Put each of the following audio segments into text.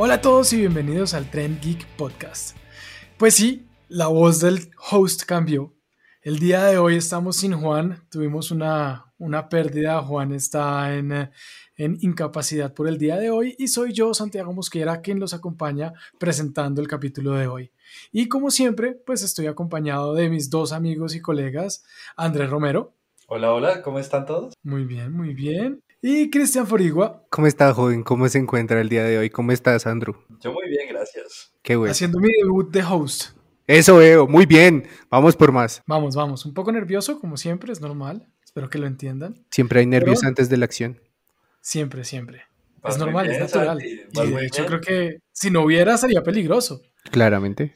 Hola a todos y bienvenidos al Trend Geek Podcast. Pues sí, la voz del host cambió. El día de hoy estamos sin Juan, tuvimos una, una pérdida, Juan está en, en incapacidad por el día de hoy y soy yo, Santiago Mosquera, quien los acompaña presentando el capítulo de hoy. Y como siempre, pues estoy acompañado de mis dos amigos y colegas, Andrés Romero. Hola, hola, ¿cómo están todos? Muy bien, muy bien. Y Cristian Forigua. ¿Cómo está, joven? ¿Cómo se encuentra el día de hoy? ¿Cómo estás, Andrew? Yo muy bien, gracias. Qué bueno. Haciendo mi debut de host. Eso veo, muy bien. Vamos por más. Vamos, vamos. Un poco nervioso, como siempre, es normal. Espero que lo entiendan. Siempre hay nervios antes de la acción. Siempre, siempre. es normal, es natural. Y de hecho, creo que si no hubiera, sería peligroso. Claramente.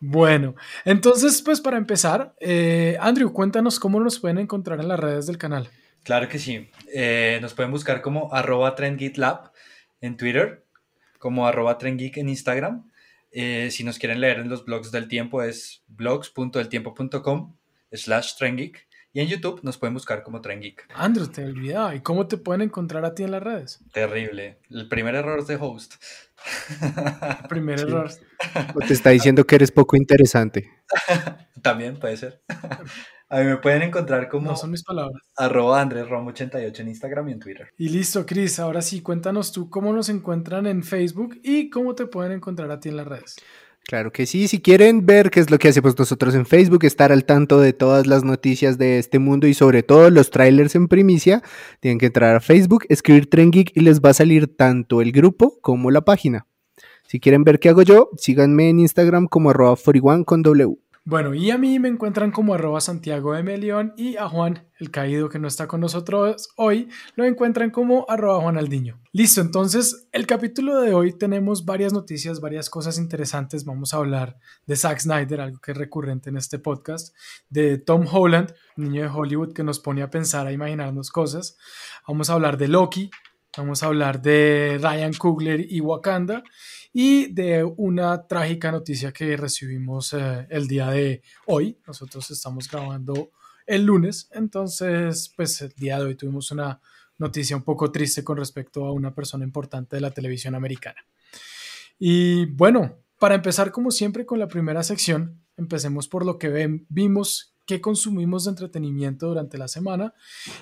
Bueno, entonces, pues para empezar, eh, Andrew, cuéntanos cómo nos pueden encontrar en las redes del canal. Claro que sí. Eh, nos pueden buscar como arroba trendgeeklab en Twitter, como arroba trendgeek en Instagram. Eh, si nos quieren leer en los blogs del tiempo es blogs.eltiempo.com slash trendgeek. Y en YouTube nos pueden buscar como Trendgeek. Andrew, te olvidaba. ¿Y cómo te pueden encontrar a ti en las redes? Terrible. El primer error de host. El primer error. O te está diciendo que eres poco interesante. También puede ser. A mí me pueden encontrar como. No son mis palabras. Arroba AndrésRom88 en Instagram y en Twitter. Y listo, Cris. Ahora sí, cuéntanos tú cómo nos encuentran en Facebook y cómo te pueden encontrar a ti en las redes. Claro que sí, si quieren ver qué es lo que hacemos nosotros en Facebook, estar al tanto de todas las noticias de este mundo y sobre todo los trailers en primicia, tienen que entrar a Facebook, escribir Tren Geek y les va a salir tanto el grupo como la página. Si quieren ver qué hago yo, síganme en Instagram como arroba 41 con W. Bueno, y a mí me encuentran como arroba Santiago de Melión y a Juan, el caído que no está con nosotros hoy, lo encuentran como arroba Juan Aldiño. Listo, entonces el capítulo de hoy tenemos varias noticias, varias cosas interesantes. Vamos a hablar de Zack Snyder, algo que es recurrente en este podcast, de Tom Holland, niño de Hollywood que nos pone a pensar, a imaginarnos cosas. Vamos a hablar de Loki, vamos a hablar de Ryan Coogler y Wakanda y de una trágica noticia que recibimos eh, el día de hoy. Nosotros estamos grabando el lunes, entonces pues el día de hoy tuvimos una noticia un poco triste con respecto a una persona importante de la televisión americana. Y bueno, para empezar como siempre con la primera sección, empecemos por lo que vimos, qué consumimos de entretenimiento durante la semana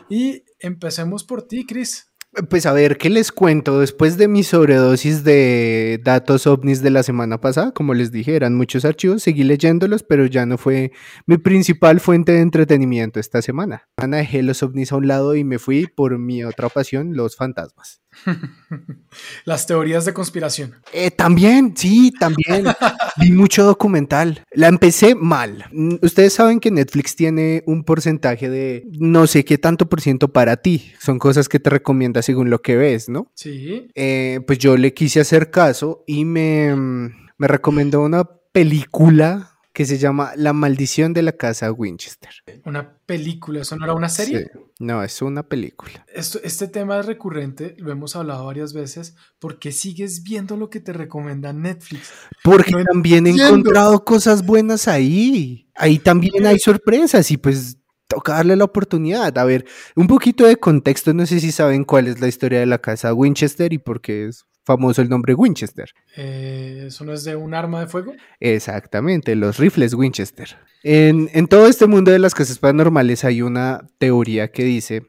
y empecemos por ti, Chris. Pues a ver, ¿qué les cuento? Después de mi sobredosis de datos ovnis de la semana pasada, como les dije, eran muchos archivos, seguí leyéndolos, pero ya no fue mi principal fuente de entretenimiento esta semana. Dejé los ovnis a un lado y me fui por mi otra pasión, los fantasmas. Las teorías de conspiración. Eh, también, sí, también. Vi mucho documental. La empecé mal. Mm, ustedes saben que Netflix tiene un porcentaje de no sé qué tanto por ciento para ti. Son cosas que te recomienda según lo que ves, ¿no? Sí. Eh, pues yo le quise hacer caso y me, mm, me recomendó una película que se llama La maldición de la casa Winchester. Una película, ¿eso no era una serie? Sí. No, es una película. Esto, este tema es recurrente, lo hemos hablado varias veces, porque sigues viendo lo que te recomienda Netflix. Porque también he encontrado cosas buenas ahí. Ahí también hay sorpresas y pues toca darle la oportunidad. A ver, un poquito de contexto, no sé si saben cuál es la historia de la casa Winchester y por qué es famoso el nombre Winchester. Eh, ¿Eso no es de un arma de fuego? Exactamente, los rifles Winchester. En, en, todo este mundo de las casas paranormales hay una teoría que dice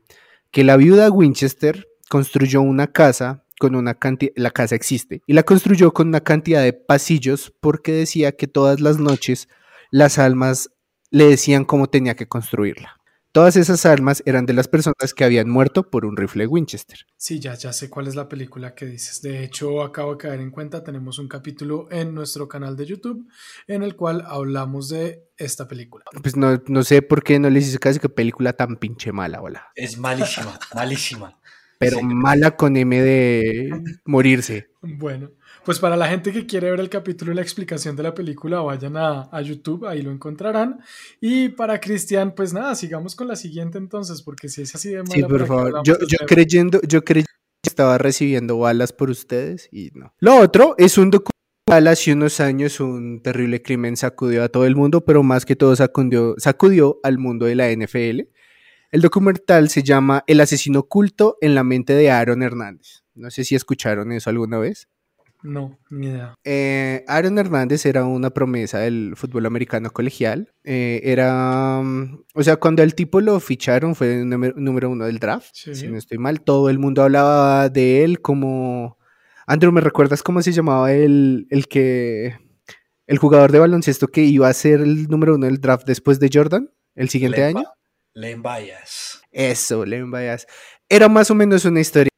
que la viuda Winchester construyó una casa con una cantidad, la casa existe, y la construyó con una cantidad de pasillos porque decía que todas las noches las almas le decían cómo tenía que construirla. Todas esas armas eran de las personas que habían muerto por un rifle Winchester. Sí, ya, ya sé cuál es la película que dices. De hecho, acabo de caer en cuenta, tenemos un capítulo en nuestro canal de YouTube en el cual hablamos de esta película. Pues no, no sé por qué no les hice casi que película tan pinche mala, hola. Es malísima, malísima. Pero mala con M de morirse. Bueno, pues para la gente que quiere ver el capítulo y la explicación de la película, vayan a, YouTube, ahí lo encontrarán. Y para Cristian, pues nada, sigamos con la siguiente entonces, porque si es así de mala. Sí, por favor. Yo, yo creyendo, yo creyendo que estaba recibiendo balas por ustedes y no. Lo otro es un documental hace unos años, un terrible crimen sacudió a todo el mundo, pero más que todo sacudió, sacudió al mundo de la NFL. El documental se llama El asesino oculto en la mente de Aaron Hernández. No sé si escucharon eso alguna vez. No, ni idea. Eh, Aaron Hernández era una promesa del fútbol americano colegial. Eh, era, mm, o sea, cuando el tipo lo ficharon fue el número, uno del draft. Sí. Si no estoy mal, todo el mundo hablaba de él como... Andrew, ¿me recuerdas cómo se llamaba el, el que... El jugador de baloncesto que iba a ser el número uno del draft después de Jordan el siguiente Len Ba- año? Len Bias. Eso, Len Bias. Era más o menos una historia.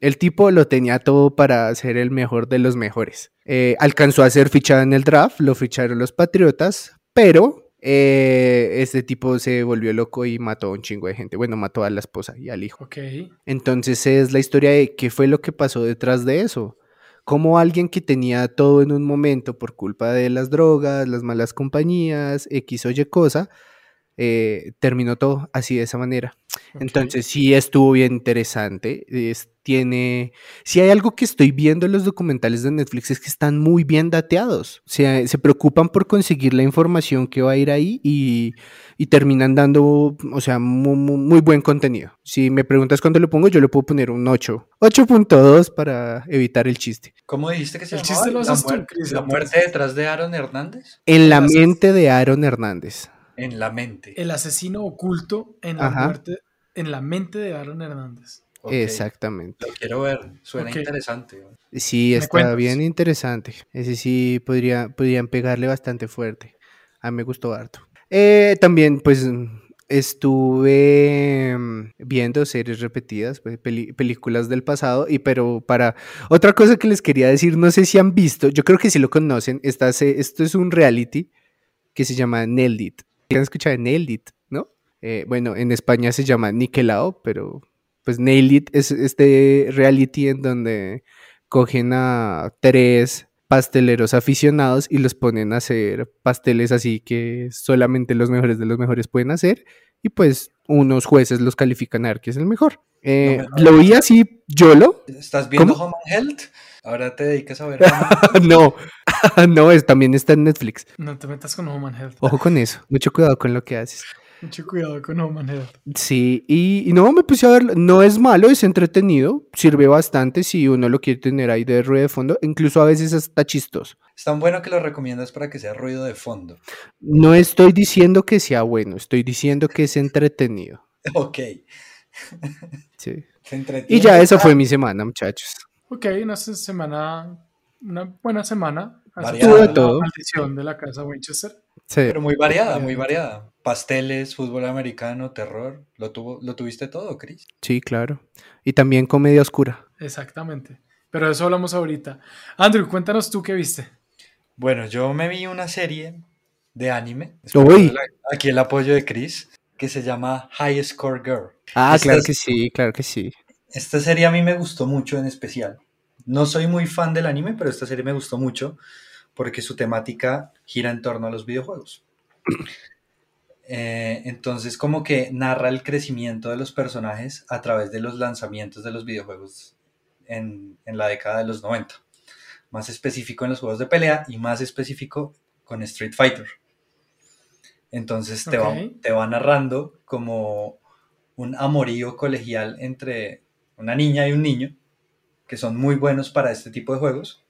El tipo lo tenía todo para ser el mejor de los mejores. Eh, alcanzó a ser fichado en el draft, lo ficharon los Patriotas, pero eh, este tipo se volvió loco y mató a un chingo de gente. Bueno, mató a la esposa y al hijo. Entonces es la historia de qué fue lo que pasó detrás de eso. Cómo alguien que tenía todo en un momento por culpa de las drogas, las malas compañías, X o Y cosa, eh, terminó todo así de esa manera. Entonces sí estuvo bien interesante. es- tiene, si hay algo que estoy viendo en los documentales de Netflix es que están muy bien dateados. O sea, se preocupan por conseguir la información que va a ir ahí y, y terminan dando, o sea, mu- mu- muy, buen contenido. Si me preguntas cuándo lo pongo, yo le puedo poner un 8. 8.2 para evitar el chiste. ¿Cómo dijiste que se El llamaba? chiste lo la, haces tú, Chris, la muerte detrás de Aaron Hernández. En la mente de Aaron Hernández. En la mente. El asesino oculto en la Ajá. muerte, en la mente de Aaron Hernández. Exactamente. Lo quiero ver. Suena interesante. Sí, ¿Me está bien interesante. Ese sí podría, podrían pegarle bastante fuerte. A mí me gustó harto. Eh, también, pues, estuve mm, viendo series repetidas, pues, peli- películas del pasado, y pero para otra cosa que les quería decir, no sé si han visto, yo creo que sí lo conocen, esta se- esto es un reality que se llama Nailed It. ¿Han escuchado de Nailed It, no? Eh, bueno, en España se llama Niquelao, pero pues Nailed It es este reality en donde cogen a tres pasteleros aficionados y los ponen a hacer pasteles así que solamente los mejores de los mejores pueden hacer y pues unos jueces los califican a ver quién es el mejor. Eh, No lo vi así, YOLO. ¿Estás viendo ¿Cómo? Home and Health? Ahora te dedicas a ver Home no, no, es, también está en Netflix. No te metas con Human Health. Ojo con eso, mucho cuidado con lo que haces. Mucho cuidado con Human Health. Sí, y, y no, me puse a verlo. No es malo, es entretenido. Sirve bastante si uno lo quiere tener ahí de ruido de fondo. Incluso a veces está chistoso. Es tan bueno que lo recomiendas para que sea ruido de fondo. No estoy diciendo que sea bueno, estoy diciendo que es entretenido. Ok. Sí. Y ya esa fue mi semana, muchachos. Ok, una se- semana, una buena semana. De la todo. maldición de la casa Winchester. Sí. Pero muy variada, muy variada. Pasteles, fútbol americano, terror. ¿Lo, tuvo, ¿lo tuviste todo, Chris? Sí, claro. Y también comedia oscura. Exactamente. Pero de eso hablamos ahorita. Andrew, cuéntanos tú qué viste. Bueno, yo me vi una serie de anime. Aquí el apoyo de Chris, que se llama High Score Girl. Ah, Esta claro es- que sí, claro que sí. Esta serie a mí me gustó mucho en especial. No soy muy fan del anime, pero esta serie me gustó mucho porque su temática gira en torno a los videojuegos. Eh, entonces, como que narra el crecimiento de los personajes a través de los lanzamientos de los videojuegos en, en la década de los 90. Más específico en los juegos de pelea y más específico con Street Fighter. Entonces te, va, te va narrando como un amorío colegial entre una niña y un niño, que son muy buenos para este tipo de juegos,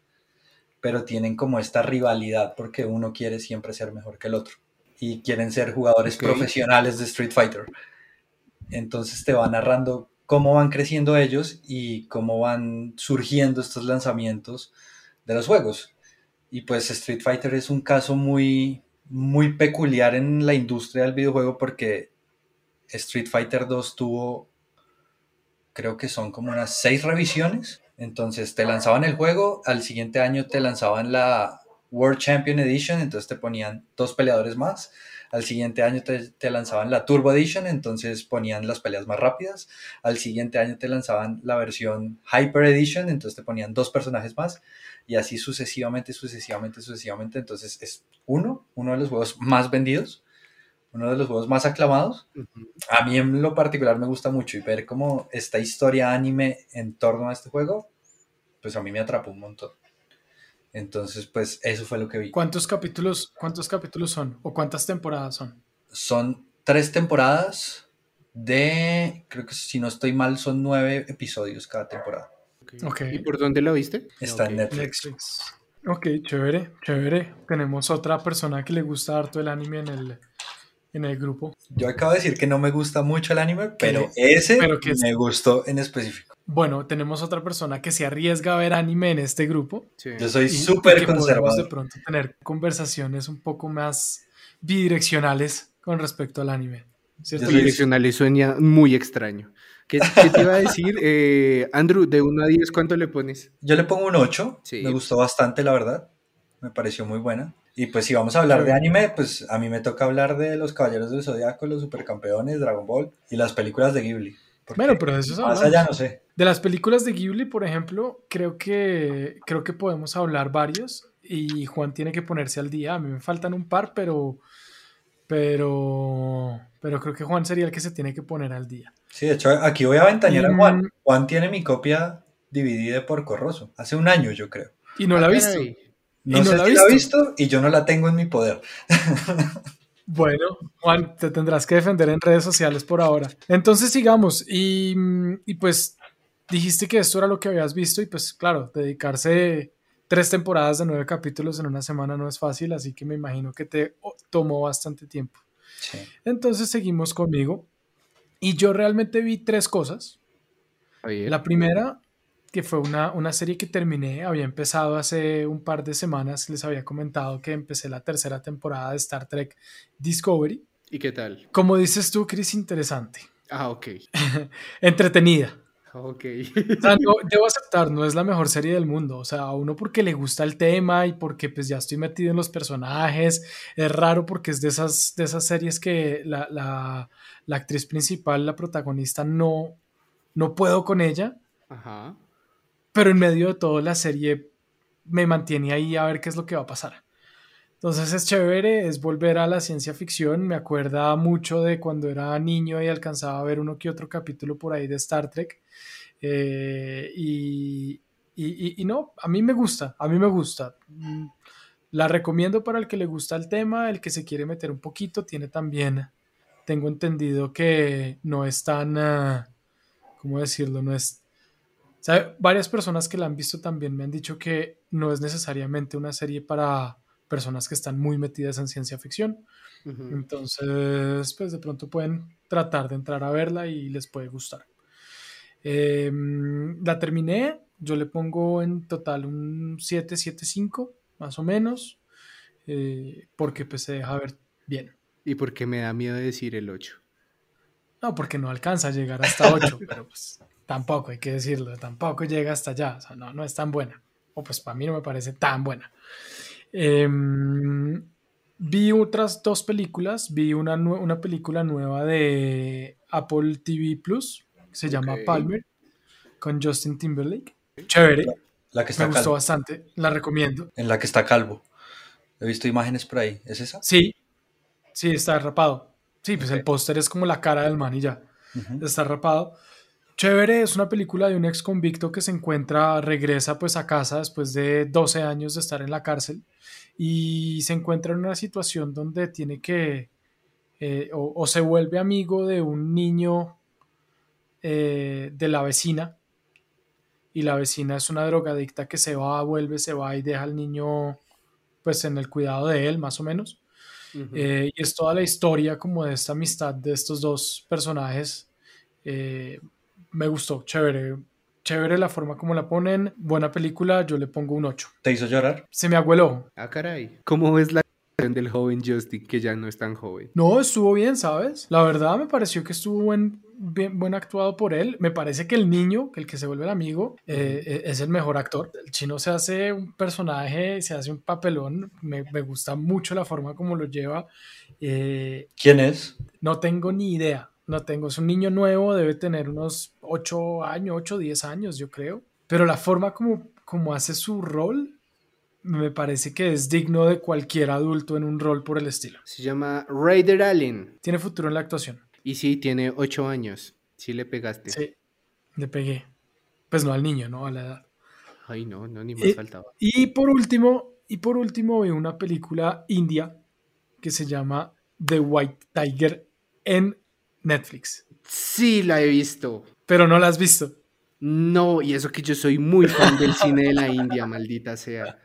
pero tienen como esta rivalidad porque uno quiere siempre ser mejor que el otro y quieren ser jugadores Ok. profesionales de Street Fighter. Entonces te va narrando cómo van creciendo ellos y cómo van surgiendo estos lanzamientos de los juegos. Y pues Street Fighter es un caso muy, muy peculiar en la industria del videojuego porque Street Fighter 2 tuvo, creo que son como unas seis revisiones. Entonces te lanzaban el juego, al siguiente año te lanzaban la World Champion Edition, entonces te ponían dos peleadores más. Al siguiente año te, te lanzaban la Turbo Edition, entonces ponían las peleas más rápidas. Al siguiente año te lanzaban la versión Hyper Edition, entonces te ponían dos personajes más. Y así sucesivamente, sucesivamente, sucesivamente. Entonces es uno, uno de los juegos más vendidos, uno de los juegos más aclamados. A mí en lo particular me gusta mucho y ver como esta historia anime en torno a este juego, pues a mí me atrapó un montón. Entonces, pues eso fue lo que vi. ¿Cuántos capítulos, cuántos capítulos son? ¿O cuántas temporadas son? Son tres temporadas de, creo que si no estoy mal, son nueve episodios cada temporada. Ok. ¿Y por dónde lo viste? Está en Netflix. Netflix. Ok, chévere, chévere. Tenemos otra persona que le gusta harto el anime en el, en el grupo. Yo acabo de decir que no me gusta mucho el anime, pero ese Pero que es- me gustó en específico. Bueno, tenemos otra persona que se arriesga a ver anime en este grupo. Sí. Yo soy súper podemos de conservador. pronto tener conversaciones un poco más bidireccionales con respecto al anime. ¿Cierto? Yo soy- Direccional y sueña muy extraño. ¿Qué, qué te iba a decir? Eh, Andrew, de 1 a 10, ¿cuánto le pones? Yo le pongo un 8. Sí. Me gustó bastante, la verdad. Me pareció muy buena. Y pues si vamos a hablar de anime, pues a mí me toca hablar de los Caballeros del Zodiaco, los Supercampeones, Dragon Ball y las películas de Ghibli. Porque Bueno, pero de eso más allá no sé. De las películas de Ghibli, por ejemplo, creo que, creo que podemos hablar varios y Juan tiene que ponerse al día. A mí me faltan un par, pero, pero, pero creo que Juan sería el que se tiene que poner al día. Sí, de hecho, aquí voy a ventanear a Juan. Mm. Juan tiene mi copia dividida de Porco Rosso. Hace un año, yo creo. Y no la ha Ah, visto. No ¿Y no sé la ha si la ha visto? visto y yo no la tengo en mi poder. Bueno, Juan, te tendrás que defender en redes sociales por ahora. Entonces sigamos. Y, y pues dijiste que esto era lo que habías visto y pues claro, dedicarse tres temporadas de nueve capítulos en una semana no es fácil, así que me imagino que te oh, tomó bastante tiempo. Sí. Entonces seguimos conmigo. Y yo realmente vi tres cosas. Ver. La primera, que fue una, una serie que terminé, había empezado hace un par de semanas, les había comentado que empecé la tercera temporada de Star Trek Discovery. ¿Y qué tal? Como dices tú, Chris, interesante, Ah, ok. entretenida. Ok. O sea, no, debo aceptar, no es la mejor serie del mundo. O sea, a uno porque le gusta el tema y porque pues ya estoy metido en los personajes. Es raro porque es de esas, de esas series que la, la- la actriz principal, la protagonista, no, no puedo con ella. Ajá. Pero en medio de todo la serie me mantiene ahí a ver qué es lo que va a pasar. Entonces es chévere, es volver a la ciencia ficción. Me acuerda mucho de cuando era niño y alcanzaba a ver uno que otro capítulo por ahí de Star Trek. Eh, y, y- no, a mí me gusta, a mí me gusta. Mm, La recomiendo para el que le gusta el tema, el que se quiere meter un poquito. Tiene también, tengo entendido que no es tan, ah, ¿cómo decirlo? No es varias personas que la han visto también me han dicho que no es necesariamente una serie para personas que están muy metidas en ciencia ficción. Entonces, pues de pronto pueden tratar de entrar a verla y les puede gustar. Eh, la terminé, yo le pongo en total un 775, más o menos, eh, porque pues se deja ver bien. ¿Y por qué me da miedo decir el 8? No, porque no alcanza a llegar hasta 8, pero pues tampoco hay que decirlo, tampoco llega hasta allá, o sea, no, no es tan buena. O pues para mí no me parece tan buena. Em, vi otras dos películas, vi una, una película nueva de Apple TV Plus, que se llama. Palmer, con Justin Timberlake. Chévere, La que me está gustó calvo. bastante, la recomiendo. En la que está calvo. He visto imágenes por ahí. ¿Es esa? Sí, sí, está rapado. Sí, pues el Ok. póster es como la cara del man y ya. Ujú. está rapado. Chévere, es una película de un ex convicto que se encuentra, regresa pues a casa después de 12 años de estar en la cárcel y se encuentra en una situación donde tiene que eh, o, o se vuelve amigo de un niño eh, de la vecina y la vecina es una drogadicta que se va, vuelve, se va y deja al niño pues en el cuidado de él más o menos. Eh, y es toda la historia como de esta amistad de estos dos personajes. Eh, me gustó, chévere. Chévere la forma como la ponen. Buena película, yo le pongo un 8. ¿Te hizo llorar? Se me agueló. Ah, caray. ¿Cómo ves la relación del joven Justin que ya no es tan joven? No, estuvo bien, ¿sabes? La verdad me pareció que estuvo buen, bien, buen actuado por él. Me parece que el niño, que el que se vuelve el amigo, eh, eh, es el mejor actor. El chino se hace un personaje, se hace un papelón. Me, me gusta mucho la forma como lo lleva. Eh, ¿Quién es? No tengo ni idea. No tengo. Es un niño nuevo, debe tener unos 8 años, 8, 10 años, yo creo. Pero la forma como, como hace su rol me parece que es digno de cualquier adulto en un rol por el estilo. Se llama Raider Allen. Tiene futuro en la actuación. Y sí, tiene 8 años. Sí le pegaste. Sí, le pegué. Pues no al niño, no a la edad. Ay, no, no, ni más Eh, faltaba. Y por último, y por último vi una película india que se llama The White Tiger en Netflix. Sí, la he visto. Pero no la has visto. No, y eso que yo soy muy fan del cine de la India, maldita sea.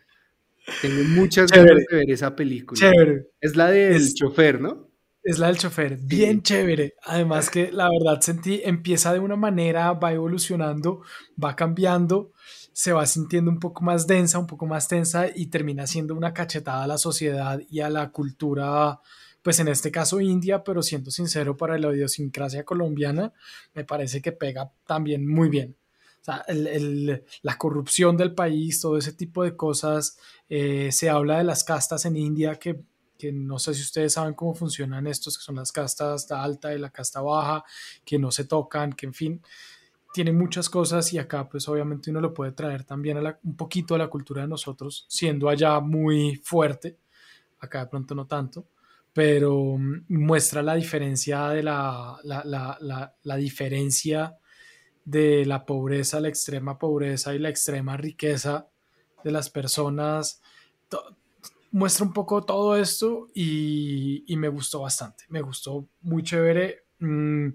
Tengo muchas ganas de ver esa película. Chévere. Es la del Es- chofer, ¿no? Es la del chofer, bien chévere. Además que la verdad sentí, empieza de una manera, va evolucionando, va cambiando, se va sintiendo un poco más densa, un poco más tensa y termina siendo una cachetada a la sociedad y a la cultura, pues en este caso India, pero siendo sincero, para la idiosincrasia colombiana, me parece que pega también muy bien. O sea, la corrupción del país, todo ese tipo de cosas, eh, se habla de las castas en India que que no sé si ustedes saben cómo funcionan estos, que son las castas, la alta y la casta baja, que no se tocan, que en fin, tiene muchas cosas y acá pues obviamente uno lo puede traer también a un poquito a la cultura de nosotros, siendo allá muy fuerte, acá de pronto no tanto, pero mm, muestra la diferencia de la, la, la, la, diferencia de la pobreza, la extrema pobreza y la extrema riqueza de las personas. Muestra un poco todo esto y, y me gustó bastante, me gustó muy chévere. Mm,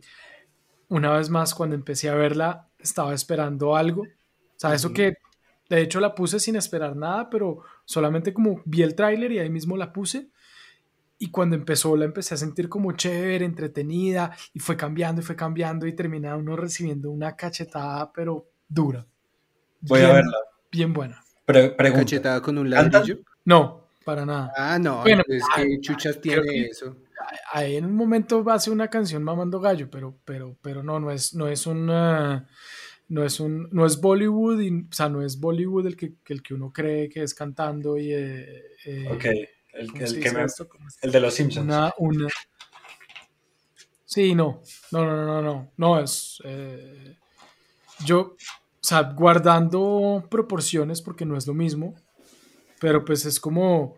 una vez más, cuando empecé a verla, estaba esperando algo. O sea, eso que de hecho la puse sin esperar nada, pero solamente como vi el tráiler y ahí mismo la puse. Y cuando empezó, la empecé a sentir como chévere, entretenida, y fue cambiando y fue cambiando y terminaba uno recibiendo una cachetada, pero dura. Voy a Bien- verla. Bien buena. Pre- pregunta. Cachetada con un ladrillo. No, para nada. Ah, no, Bueno, es ay, que Chuchas tiene que- eso. Ahí en un momento hace una canción mamando gallo, pero, pero, pero no, no es, no es una, no es un, no es Bollywood, y- o sea, no es Bollywood el que, el que uno cree que es cantando y eh, eh, Ok, el, ¿cómo el de los Simpsons. una, una. Sí, no, no, no, no, no, no es. eh, yo, o sea, guardando proporciones porque no es lo mismo, pero pues es como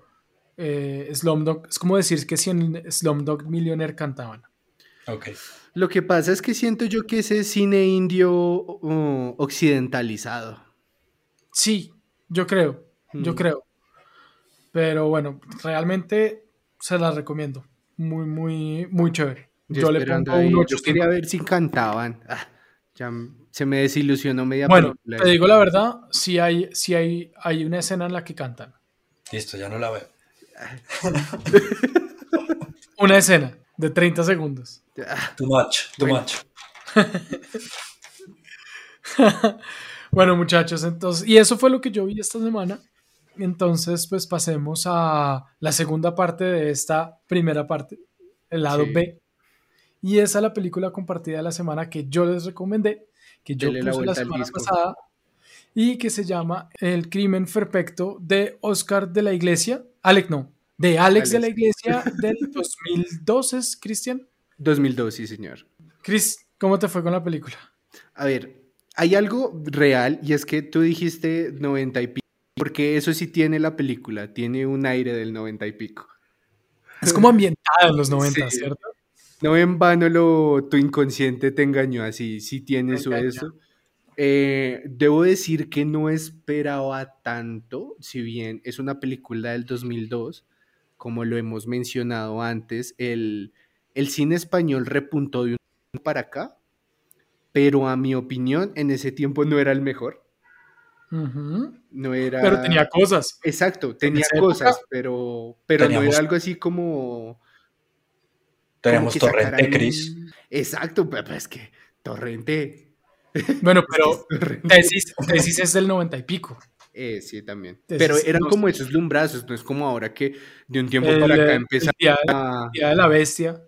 eh, Slumdog, es como decir que si en Slumdog Millionaire cantaban. Ok. Lo que pasa es que siento yo que ese cine indio uh, occidentalizado. Sí, yo creo, yo Mm. creo. Pero bueno, realmente se las recomiendo. Muy, muy, muy chévere. Yo, Yo, le pongo ahí, un yo 8 quería ver si cantaban. Ah, ya se me desilusionó media Bueno, película. te digo la verdad, sí hay, sí hay, hay una escena en la que cantan. Listo, ya no la veo. Una escena de 30 segundos. Ah, Too much, too Bueno. much. bueno, muchachos, entonces, y eso fue lo que yo vi esta semana. Entonces, pues pasemos a la segunda parte de esta primera parte, el lado Sí. B. Y esa es la película compartida de la semana que yo les recomendé, que yo Dele la puse la, al semana pasada, y que se llama El crimen perfecto de Oscar de la Iglesia. Alex, no, de Alex, de la. Iglesia del 2002, ¿es Cristian? 2002, sí, señor. Chris, ¿cómo te fue con la película? A ver, hay algo real y es que tú dijiste 90 y pico, porque eso sí tiene la película, tiene un aire del 90 y pico. Es como ambientada en los 90, Sí. ¿cierto? No en vano lo, tu inconsciente te engañó así, sí tiene engañó. eso. Eh, debo decir que no esperaba tanto, si bien es una película del 2002, como lo hemos mencionado antes, el, el cine español repuntó de un para acá, pero a mi opinión en ese tiempo no era el mejor. No era... Pero tenía cosas. Exacto, tenía cosas, época pero, pero no era algo así como... Tenemos como Torrente, sacaran Chris. un- Exacto, pero es que Torrente. Bueno, pero tesis, tesis es del 90 y pico. Eh, sí, también. Tesis, Pero eran no como esos lumbrazos, no es como ahora que de un tiempo El, para acá empezaron el día, de- a... el Día de la Bestia.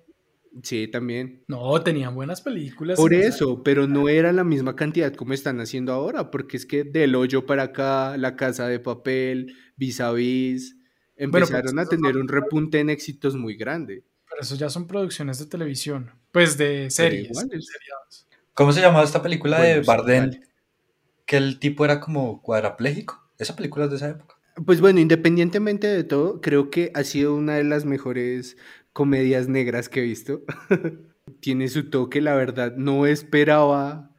Sí, también. No, tenían buenas películas. Por esa- eso, pero no era la misma cantidad como están haciendo ahora, porque es que del hoyo para acá, la casa de papel, vis a vis, empezaron a tener un repunte en éxitos muy grande. Pero eso ya son producciones de televisión. Pues de series. igual es- seriados. ¿Cómo se llamaba esta película de Bueno, Bardem? vale. Que el tipo era como cuadrapléjico. Esa película es de esa época. Pues bueno, independientemente de todo, creo que ha sido una de las mejores comedias negras que he visto. Tiene su toque, la verdad, no esperaba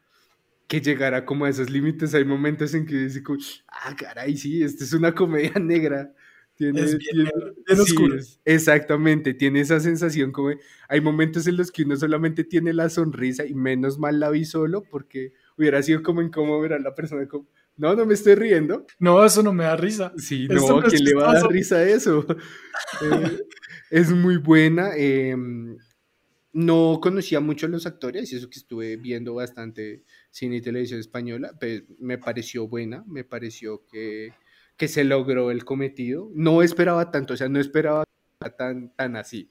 que llegara como a esos límites. Hay momentos en que dice como, ah, caray, sí, esta es una comedia negra. Tiene, Es bien tiene- bien oscuro. exactamente, tiene esa sensación como, hay momentos en los que uno solamente tiene la sonrisa y menos mal la vi solo porque Hubiera sido como incómodo ver a la persona como, no, no me estoy riendo. No, eso no me da risa. Sí, no, no ¿quién le va a dar risa a eso? Eh, es muy buena. eh, no conocía mucho a los actores, y eso que estuve viendo bastante cine y televisión española, pero me pareció buena, me pareció que, que se logró el cometido. No esperaba tanto, o sea, no esperaba tan, tan así.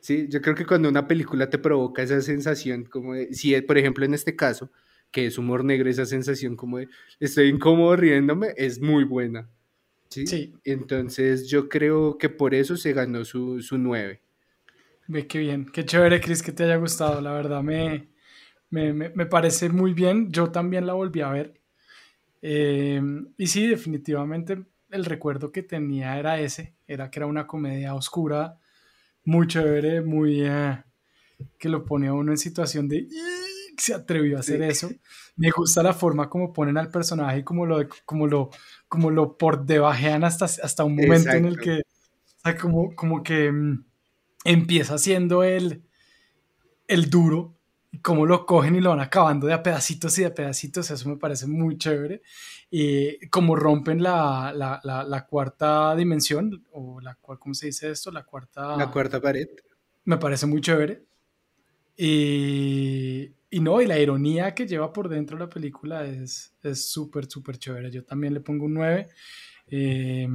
Sí, yo creo que cuando una película te provoca esa sensación, como de, si por ejemplo en este caso, que es humor negro, esa sensación como de estoy incómodo riéndome, es muy buena. ¿Sí? Sí. Entonces yo creo que por eso se ganó su, su 9. Ve qué bien, qué chévere, Chris, que te haya gustado. La verdad me, me, me- me parece muy bien. Yo también la volví a ver. Eh, y sí, definitivamente el recuerdo que tenía era ese, era que era una comedia oscura, muy chévere, muy... eh, que lo pone a uno en situación de... Se atrevió a hacer Sí. eso. Me gusta la forma como ponen al personaje y como lo, como lo, como lo por debajean hasta, hasta un momento en el que... O sea, como, como que... mm, empieza siendo el, el duro y cómo lo cogen y lo van acabando de a pedacitos y de pedacitos, eso me parece muy chévere. Y como rompen la, la, la, la cuarta dimensión, o la cual, ¿cómo se dice esto? La cuarta... La cuarta pared. Me parece muy chévere. Y, y no, y la ironía que lleva por dentro la película es es súper, súper chévere. Yo también le pongo un 9. Eh,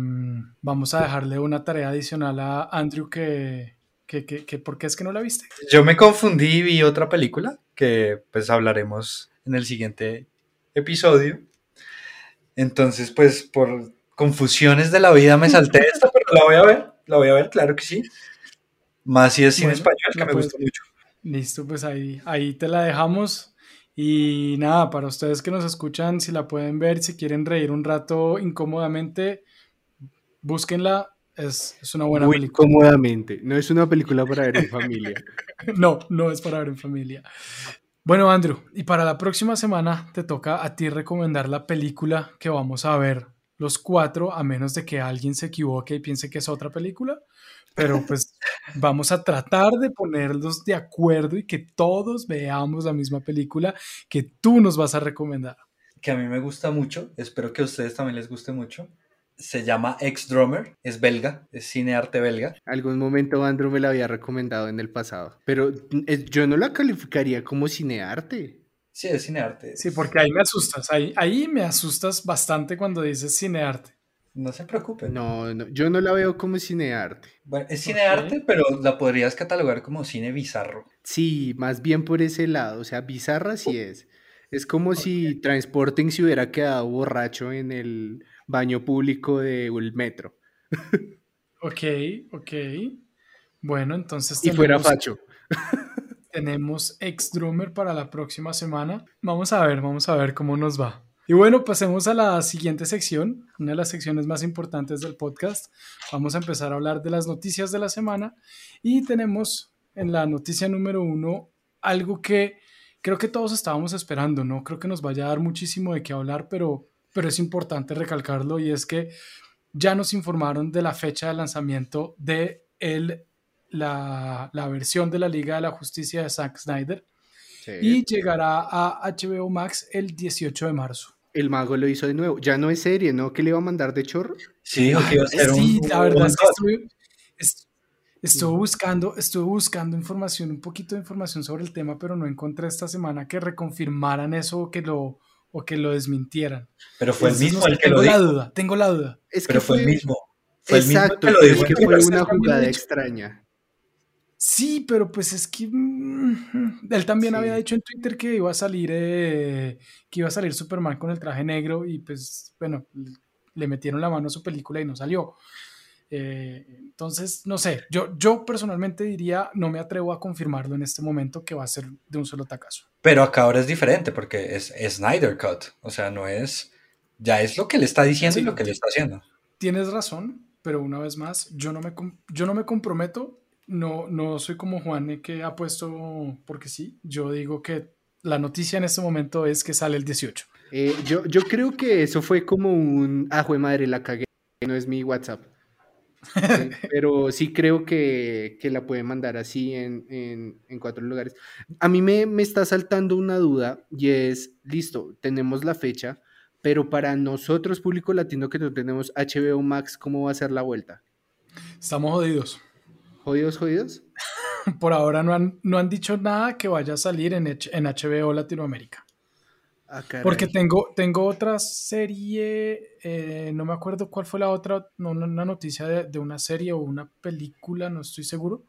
vamos a dejarle una tarea adicional a Andrew que, que, que, que ¿por qué es que no la viste? Yo me confundí y vi otra película que pues hablaremos en el siguiente episodio. Entonces, pues por confusiones de la vida me salté esta, pero la voy a ver, la voy a ver, claro que sí. Más si es cine Bueno, español, que me gusta mucho. Listo, pues ahí, ahí te la dejamos. Y nada, para ustedes que nos escuchan, si la pueden ver, si quieren reír un rato incómodamente, búsquenla. Es, es una buena Muy película. cómodamente. No es una película para ver en familia. No, no es para ver en familia. Bueno, Andrew, y para la próxima semana te toca a ti recomendar la película que vamos a ver los cuatro, a menos de que alguien se equivoque y piense que es otra película. Pero pues vamos a tratar de ponerlos de acuerdo y que todos veamos la misma película que tú nos vas a recomendar. que a mí me gusta mucho, espero que a ustedes también les guste mucho. Se llama Ex Drummer, es belga, es cine arte belga. Algún momento Andrew me la había recomendado en el pasado. Pero eh, yo no la calificaría como cinearte. Sí, es cine arte. Sí, porque ahí me asustas, ahí, ahí me asustas bastante cuando dices cinearte. No se preocupen. No, no, yo no la veo como cinearte. Bueno, es cine Ok. arte, pero la podrías catalogar como cine bizarro. Sí, más bien por ese lado. O sea, bizarra sí es. Es como si Transporting se hubiera quedado borracho en el baño público del metro. Ok, ok. Bueno, entonces Y fuera tenemos- facho. tenemos ex drummer para la próxima semana. Vamos a ver, vamos a ver cómo nos va. Y bueno, pasemos a la siguiente sección, una de las secciones más importantes del podcast. Vamos a empezar a hablar de las noticias de la semana y tenemos en la noticia número uno algo que creo que todos estábamos esperando, no creo que nos vaya a dar muchísimo de qué hablar, pero, pero es importante recalcarlo y es que ya nos informaron de la fecha de lanzamiento de el, la, la versión de la Liga de la Justicia de Zack Snyder y llegará a HBO Max el 18 de marzo. El mago lo hizo de nuevo. Ya no es serie, ¿no? ¿Que le iba a mandar de chorro? Sí, dijo que iba a ser Sí, un, la verdad es que estuve, est- estuve buscando, estuve buscando información, un poquito de información sobre el tema, pero no encontré esta semana que reconfirmaran eso o que lo, o que lo desmintieran. Pero fue el no mismo sé, el que lo tengo la dijo. duda, tengo la duda. Es Pero fue el mismo. Fue el mismo el Exacto, que lo dijo. es que fue Twitter. una jugada hecho. extraña. Sí, pero pues es que mm, él también Sí. había dicho en Twitter que iba a salir eh, que iba a salir Superman con el traje negro y pues bueno, le metieron la mano a su película y no salió. Eh, entonces, no sé, yo, yo personalmente diría, no me atrevo a confirmarlo en este momento que va a ser de un solo tacazo. Pero acá ahora es diferente porque es, es Snyder Cut. O sea, no es. Ya es lo que le está diciendo Sí. y lo que le está haciendo. Tienes razón, pero una vez más, yo no me, yo no me comprometo, no, no soy como Juan que ha puesto porque sí, yo digo que la noticia en este momento es que sale el 18. Eh, yo, yo creo que eso fue como un. Ah, jue madre, la cagué. No es mi WhatsApp. Sí, pero sí creo que, que la puede mandar así en, en- en cuatro lugares. A mí me, me está saltando una duda y es, listo, tenemos la fecha, pero para nosotros, público latino que no tenemos HBO Max, ¿cómo va a ser la vuelta? Estamos jodidos. ¿Jodidos, jodidos? Por ahora no han, no han dicho nada que vaya a salir en, H- en HBO Latinoamérica. Ah. Porque tengo, tengo otra serie, eh, no me acuerdo cuál fue la otra, no, una noticia de, de una serie o una película, no estoy seguro,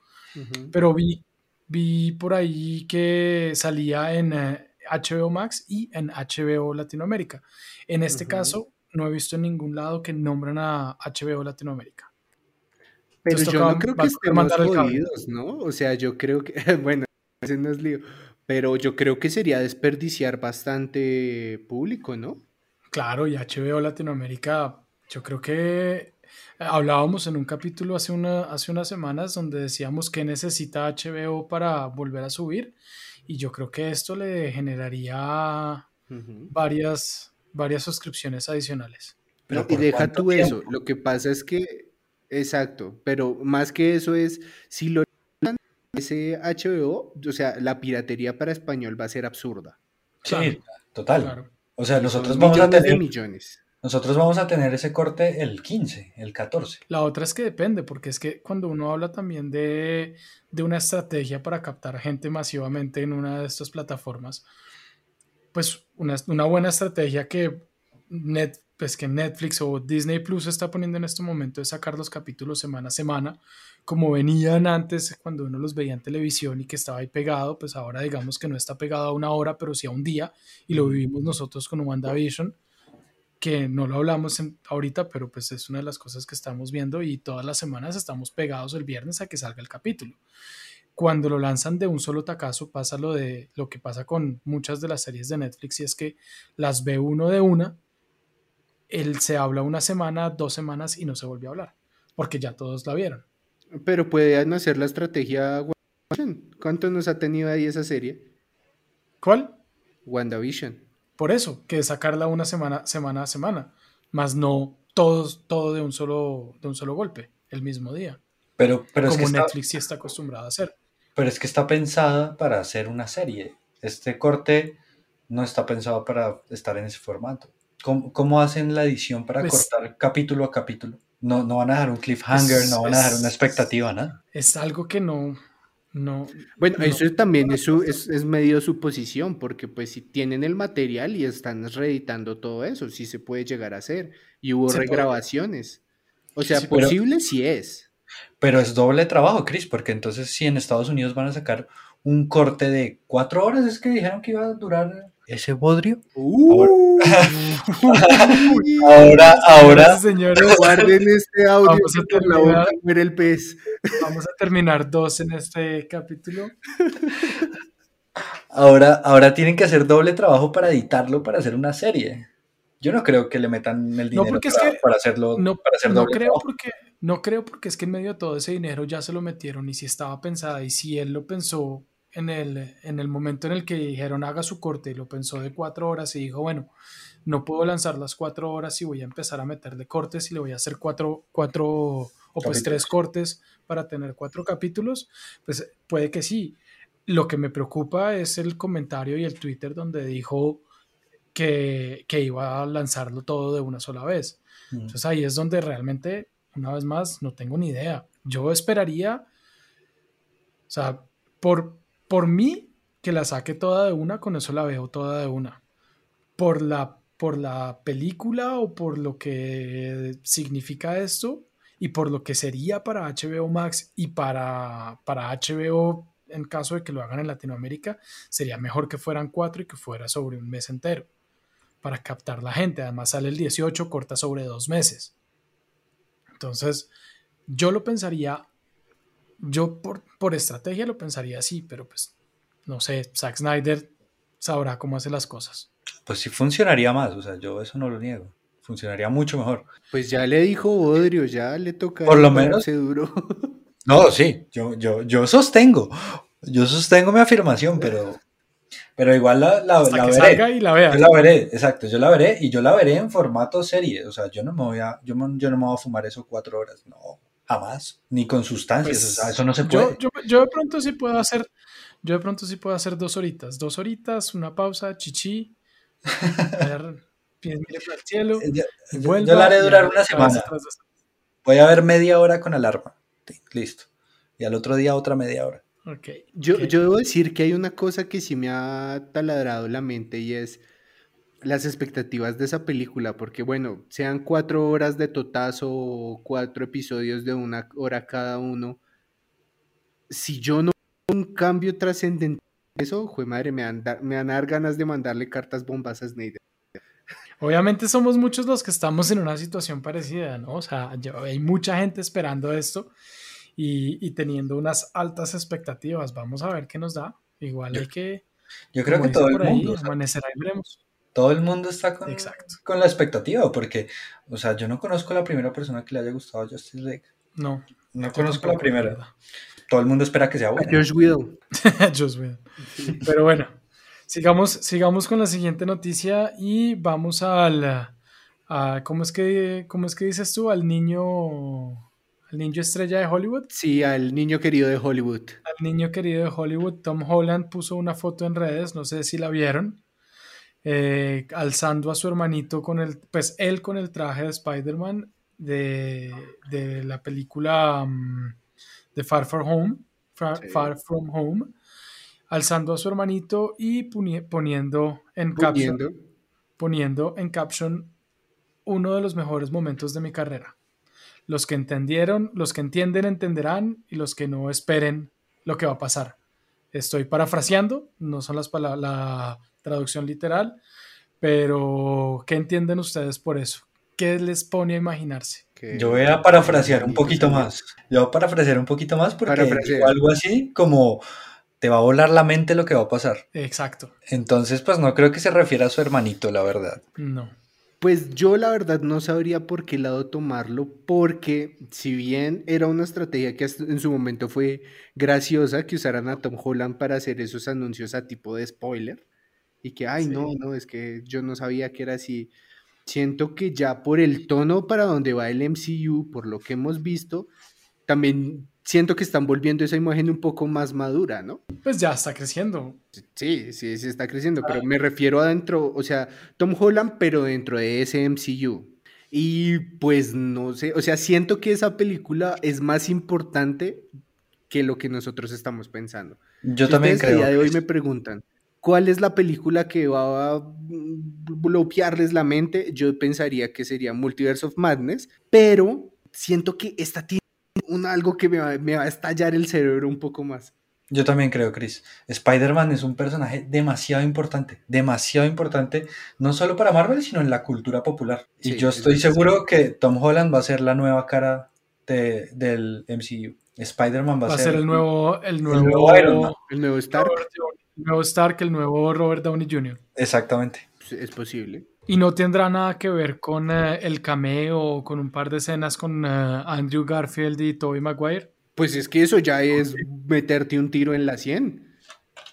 pero vi, vi por ahí que salía en eh, HBO Max y en HBO Latinoamérica. En este caso, no he visto en ningún lado que nombren a HBO Latinoamérica. Pero Entonces yo toca- no creo que estemos jodidos, ¿no? O sea, yo creo que, bueno, ese no es lío, pero yo creo que sería desperdiciar bastante público, ¿no? Claro, y HBO Latinoamérica, yo creo que hablábamos en un capítulo hace, una, hace unas semanas donde decíamos que necesita HBO para volver a subir y yo creo que esto le generaría Ujú. varias, varias suscripciones adicionales. Pero No, y ¿por deja tú eso, lo que pasa es que, exacto, pero más que eso es, si lo ese HBO, o sea, la piratería para español va a ser absurda. Sí, Claro, total. Claro. O sea, nosotros vamos a de tener, millones. nosotros vamos a tener ese corte el 15, el 14. La otra es que depende, porque es que cuando uno habla también de, de una estrategia para captar gente masivamente en una de estas plataformas, pues una, una buena estrategia que, Net, pues que Netflix o Disney Plus está poniendo en este momento es sacar los capítulos semana a semana, como venían antes cuando uno los veía en televisión y que estaba ahí pegado, pues ahora digamos que no está pegado a una hora, pero sí a un día, y lo vivimos nosotros con WandaVision que no lo hablamos en- ahorita, pero pues es una de las cosas que estamos viendo y todas las semanas estamos pegados el viernes a que salga el capítulo. Cuando lo lanzan de un solo tacazo pasa lo de lo que pasa con muchas de las series de Netflix y es que las ve uno de una, él se habla una semana, dos semanas y no se volvió a hablar, porque ya todos la vieron. Pero pueden hacer la estrategia WandaVision. ¿Cuánto nos ha tenido ahí esa serie? ¿Cuál? WandaVision. Por eso, que es sacarla una semana, semana a semana, más no todos, todo de un solo, de un solo golpe, el mismo día, Pero, pero, es que como está, Netflix sí está acostumbrado a hacer. pero es que está pensada para hacer una serie. Este corte no está pensado para estar en ese formato. ¿Cómo, cómo hacen la edición para Pues- cortar capítulo a capítulo? No, no van a dejar un cliffhanger, Es- no van a dejar una expectativa, nada. es algo que no, no, Bueno, No. eso también es, su- es, es medio suposición, porque pues si tienen el material y están reeditando todo eso, sí se puede llegar a hacer. Y hubo Se puede. regrabaciones. O sea, Sí, pero- posible sí es. Pero es doble trabajo, Chris, porque entonces si en Estados Unidos van a sacar un corte de cuatro horas, es que dijeron que iba a durar ese bodrio. Uh, Ahora, ahora, señores, Guarden este audio Vamos a la terminar. el pez. vamos a terminar dos en este capítulo. ahora, ahora tienen que hacer doble trabajo para editarlo para hacer una serie. Yo no creo que le metan el dinero porque es para, que para hacerlo, No, para hacer no doble creo trabajo. porque, no creo porque es que en medio de todo ese dinero ya se lo metieron y si estaba pensada y si él lo pensó en el, en el momento en el que dijeron haga su corte y lo pensó de cuatro horas y dijo, bueno, no puedo lanzar las cuatro horas y voy a empezar a meterle cortes y le voy a hacer cuatro, cuatro o pues tres cortes para tener cuatro capítulos, pues puede que sí. Lo que me preocupa es el comentario y el Twitter donde dijo que, que iba a lanzarlo todo de una sola vez. Mm. Entonces ahí es donde realmente, una vez más, no tengo ni idea. Yo esperaría, o sea, por, por mí, que la saque toda de una, con eso la veo toda de una. Por la, por la película o por lo que significa esto y por lo que sería para HBO Max y para, para HBO en caso de que lo hagan en Latinoamérica, sería mejor que fueran cuatro y que fuera sobre un mes entero para captar la gente. Además sale el 18, corta sobre dos meses. Entonces, yo lo pensaría, yo por, por estrategia lo pensaría así, pero pues, no sé, Zack Snyder sabrá cómo hace las cosas. Pues sí funcionaría más, o sea, yo eso no lo niego. Funcionaría mucho mejor. Pues ya le dijo Bodrio, ya le toca. Por lo pararse duro. No, sí, yo, yo, yo sostengo, yo sostengo mi afirmación, pero, pero igual la, la, Hasta la que veré. salga y la vea. Yo la veré, exacto, yo la veré y yo la veré en formato serie. O sea, yo no me voy a, yo, me- yo no me voy a fumar eso cuatro horas, no. Jamás, ni con sustancias, Pues, o sea, eso no se puede. Yo, yo, yo de pronto sí puedo hacer, yo de pronto sí puedo hacer dos horitas, dos horitas, una pausa, chichi, ver, pies miren al cielo, Eh, yo, yo- yo vuelva la haré durar una semana. Voy a ver media hora con alarma. Sí, Listo. Y al otro día otra media hora. Ok, Yo, ok. yo debo decir que hay una cosa que sí me ha taladrado la mente y es las expectativas de esa película, porque bueno, sean cuatro horas de totazo o cuatro episodios de una hora cada uno, si yo no veo un cambio trascendental en eso, jue madre, me van, da- me van a dar ganas de mandarle cartas bombas a Snyder. Obviamente somos muchos los que estamos en una situación parecida, ¿no? O sea, ya hay mucha gente esperando esto y, y teniendo unas altas expectativas. Vamos a ver qué nos da. Igual hay que, Yo creo que todo el por ahí, mundo, sea, amanecerá y veremos. Todo el mundo está con, Exacto. con la expectativa, porque, o sea, yo no conozco a la primera persona que le haya gustado Justice League. No, No conozco la primera. Todo el mundo espera que sea buena. Josh Whedon. Joss Whedon. Pero bueno, sigamos, sigamos con la siguiente noticia y vamos al, a, ¿cómo es que, cómo es que dices tú? Al niño, al niño estrella de Hollywood. Sí, al niño querido de Hollywood. Al niño querido de Hollywood, Tom Holland puso una foto en redes, no sé si la vieron, eh, alzando a su hermanito con el, pues él con el traje de Spider-Man de, de la película mm, de Far From Home, Far, Sí. Far From Home, alzando a su hermanito y poni- poniendo en caption, Poniendo. poniendo en caption uno de los mejores momentos de mi carrera. Los que entendieron, los que entienden entenderán y los que no esperen lo que va a pasar. Estoy parafraseando, no son las palabras, la traducción literal, pero ¿qué entienden ustedes por eso? ¿Qué les pone a imaginarse? que- Yo voy a parafrasear un poquito más. Yo voy a parafrasear un poquito más porque digo algo así como te va a volar la mente lo que va a pasar. Exacto, Entonces, pues no creo que se refiera a su hermanito, la verdad. no. Pues yo la verdad no sabría por qué lado tomarlo, porque si bien era una estrategia que en su momento fue graciosa, que usaran a Tom Holland para hacer esos anuncios a tipo de spoiler, y que, ay, Sí. no, no, es que yo no sabía que era así. Siento que ya por el tono para donde va el MCU, por lo que hemos visto, también siento que están volviendo esa imagen un poco más madura, ¿no? Pues ya está creciendo. Sí, sí, sí está creciendo, pero me refiero a dentro, o sea, Tom Holland, pero dentro de ese MCU. Y pues no sé, o sea, siento que esa película es más importante que lo que nosotros estamos pensando. Yo Si también creo. día de hoy me preguntan, ¿cuál es la película que va a mm, bloquearles la mente? Yo pensaría que sería Multiverse of Madness, pero siento que esta tiene un algo que me va, me va a estallar el cerebro un poco más. Yo también creo, Chris. Spider-Man es un personaje demasiado importante, demasiado importante, no solo para Marvel, sino en la cultura popular. Y yo es estoy seguro que Tom Holland va a ser la nueva cara de- del MCU. Spider-Man va, Va a ser el nuevo, el nuevo, nuevo Iron Man. El nuevo Stark el nuevo Stark, el nuevo Robert Downey Jr. Exactamente. es posible. Y no tendrá nada que ver con eh, el cameo o con un par de escenas con eh, Andrew Garfield y Tobey Maguire. Pues es que eso ya es meterte un tiro en la 100.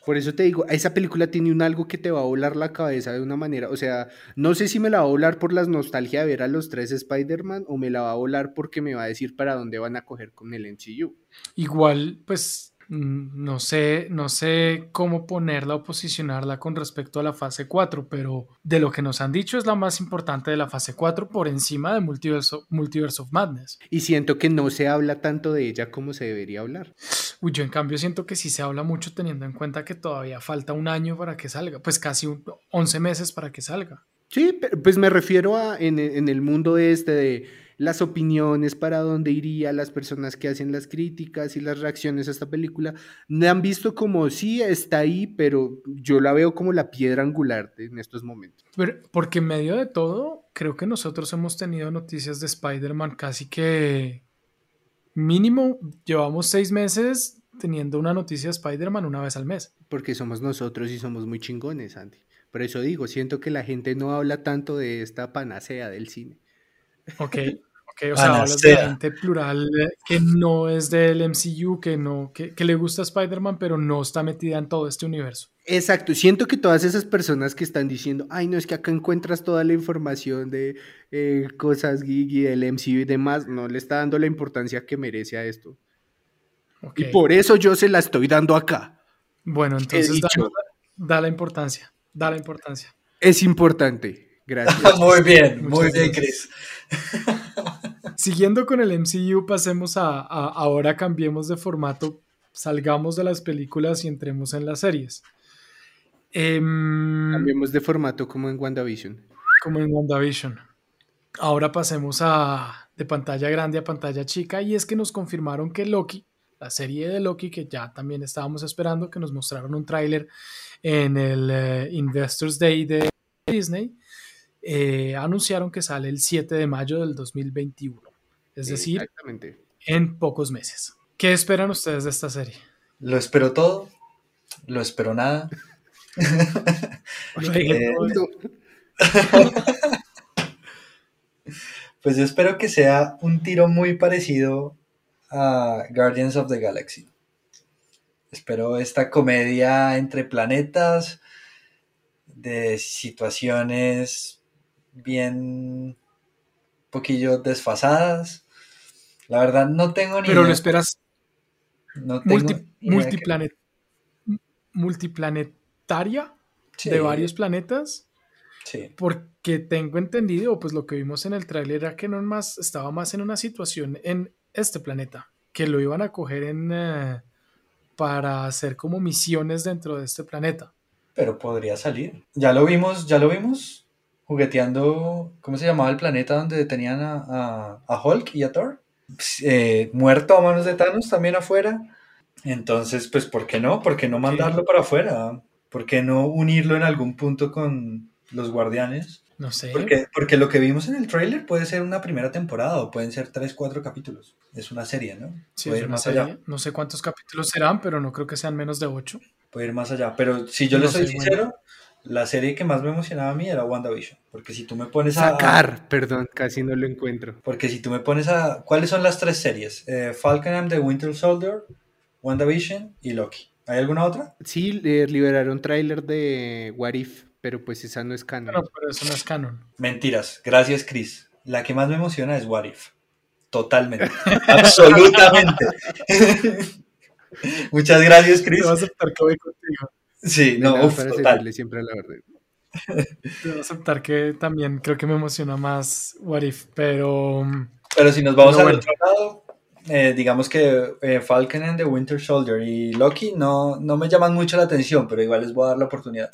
Por eso te digo, esa película tiene un algo que te va a volar la cabeza de una manera. O sea, no sé si me la va a volar por la nostalgia de ver a los tres Spider-Man o me la va a volar porque me va a decir para dónde van a coger con el MCU. Igual, pues no sé, no sé cómo ponerla o posicionarla con respecto a la fase 4, pero de lo que nos han dicho es la más importante de la fase 4 por encima de Multiverse, Multiverse of Madness. Y siento que no se habla tanto de ella como se debería hablar. Uy, yo en cambio siento que sí se habla mucho teniendo en cuenta que todavía falta un año para que salga, pues casi un- 11 meses para que salga. Sí, pues me refiero a en, en el mundo este de las opiniones, para dónde iría, las personas que hacen las críticas y las reacciones a esta película, me han visto como sí, está ahí, pero yo la veo como la piedra angular de- en estos momentos. Pero- porque en medio de todo, creo que nosotros hemos tenido noticias de Spider-Man casi que mínimo llevamos seis meses teniendo una noticia de Spider-Man una vez al mes. Porque somos nosotros y somos muy chingones, Andy. Por eso digo, siento que la gente no habla tanto de esta panacea del cine. Ok, ok, o sea, hablas de gente plural eh, que no es del MCU, que no, que, le gusta Spider-Man, pero no está metida en todo este universo. Exacto, siento que todas esas personas que están diciendo, ay, no, es que acá encuentras toda la información de eh, cosas geek y del MCU y demás, no le está dando la importancia que merece a esto. Y por eso yo se la estoy dando acá. Bueno, entonces da, la importancia, da la importancia. Es importante, gracias. muy bien, muy bien, Chris. Siguiendo con el MCU, pasemos a, ahora cambiemos de formato, salgamos de las películas y entremos en las series. Em, cambiemos de formato como en WandaVision. Como en WandaVision. Ahora pasemos a de pantalla grande a pantalla chica y es que nos confirmaron que Loki, la serie de Loki que ya también estábamos esperando, que nos mostraron un tráiler en el eh, Investors Day de Disney, eh, anunciaron que sale el 7 de mayo del 2021. Es decir, en pocos meses. ¿Qué esperan ustedes de esta serie? Lo espero todo, lo espero nada. Eh, pues yo espero que sea un tiro muy parecido a Guardians of the Galaxy. Espero esta comedia entre planetas, de situaciones bien poquillo desfasadas. La verdad no tengo ni Pero lo esperas no multiplanetaria de varios planetas. Sí. Porque tengo entendido, pues lo que vimos en el tráiler era que no más estaba más en una situación en este planeta, que lo iban a coger en eh, para hacer como misiones dentro de este planeta. Pero podría salir. Ya lo vimos, ya lo vimos jugueteando, ¿cómo se llamaba el planeta donde tenían a, a, Hulk y a Thor? Eh, muerto a manos de Thanos también afuera. Entonces, pues, ¿por qué no? ¿Por qué no mandarlo para afuera? ¿Por qué no unirlo en algún punto con los guardianes? No sé. Porque, porque lo que vimos en el trailer puede ser una primera temporada o pueden ser tres, cuatro capítulos. Es una serie, ¿no? Sí, puede ir más allá. No sé cuántos capítulos serán, pero no creo que sean menos de ocho. Puede ir más allá. Pero si yo le soy sincero, la serie que más me emocionaba a mí era WandaVision. Porque si tú me pones a. Sacar, perdón, casi no lo encuentro. Porque si tú me pones a. ¿Cuáles son las tres series? Eh, Falcon and the Winter Soldier, WandaVision y Loki. ¿Hay alguna otra? Sí, liberaron tráiler de What If, pero pues esa no es canon. No, pero eso no es canon. Mentiras. Gracias, Chris. La que más me emociona es What If. Totalmente. Absolutamente. Muchas gracias, Chris. Te vas a aceptar que voy contigo. Sí, no, uf, total. siempre la verdad. Te voy a aceptar que también creo que me emociona más What If, pero... Pero si nos vamos al otro lado, eh, digamos que eh, Falcon and the Winter Soldier y Loki no, no me llaman mucho la atención, pero igual les voy a dar la oportunidad.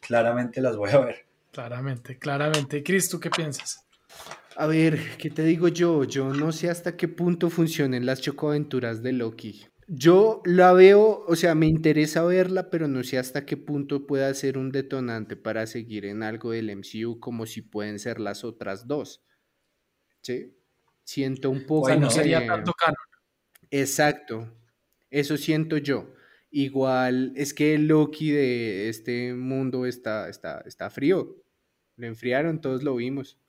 Claramente las voy a ver. Claramente, claramente. Chris, ¿tú qué piensas? A ver, ¿qué te digo yo? Yo no sé hasta qué punto funcionen las chocoaventuras de Loki. Yo la veo, o sea, me interesa verla, pero no sé hasta qué punto pueda ser un detonante para seguir en algo del MCU como si pueden ser las otras dos. ¿Sí? Siento un poco... no sería tanto canon. Exacto, eso siento yo. Igual es que el Loki de este mundo está, está, está frío. Lo enfriaron, todos lo vimos.